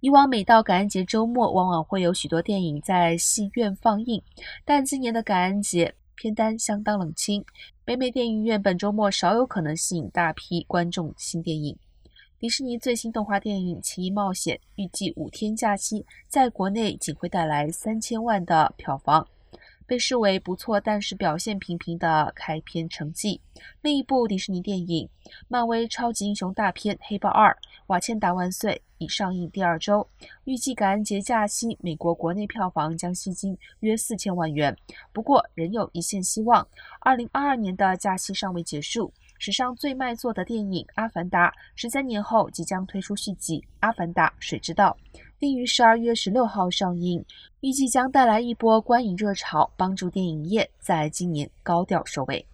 以往每到感恩节周末，往往会有许多电影在戏院放映，但今年的感恩节片单相当冷清，北美电影院本周末少有可能吸引大批观众新电影。迪士尼最新动画电影《奇异冒险》预计五天假期在国内仅会带来三千万的票房。被视为不错，但是表现平平的开篇成绩。另一部迪士尼电影《漫威超级英雄大片：黑豹二：瓦茜达万岁》已上映第二周，预计感恩节假期美国国内票房将吸金约四千万元。不过，仍有一线希望。二零二二年的假期尚未结束，史上最卖座的电影《阿凡达》十三年后即将推出续集《阿凡达：水之道》。并于十二月十六号上映，预计将带来一波观影热潮，帮助电影业在今年高调收尾。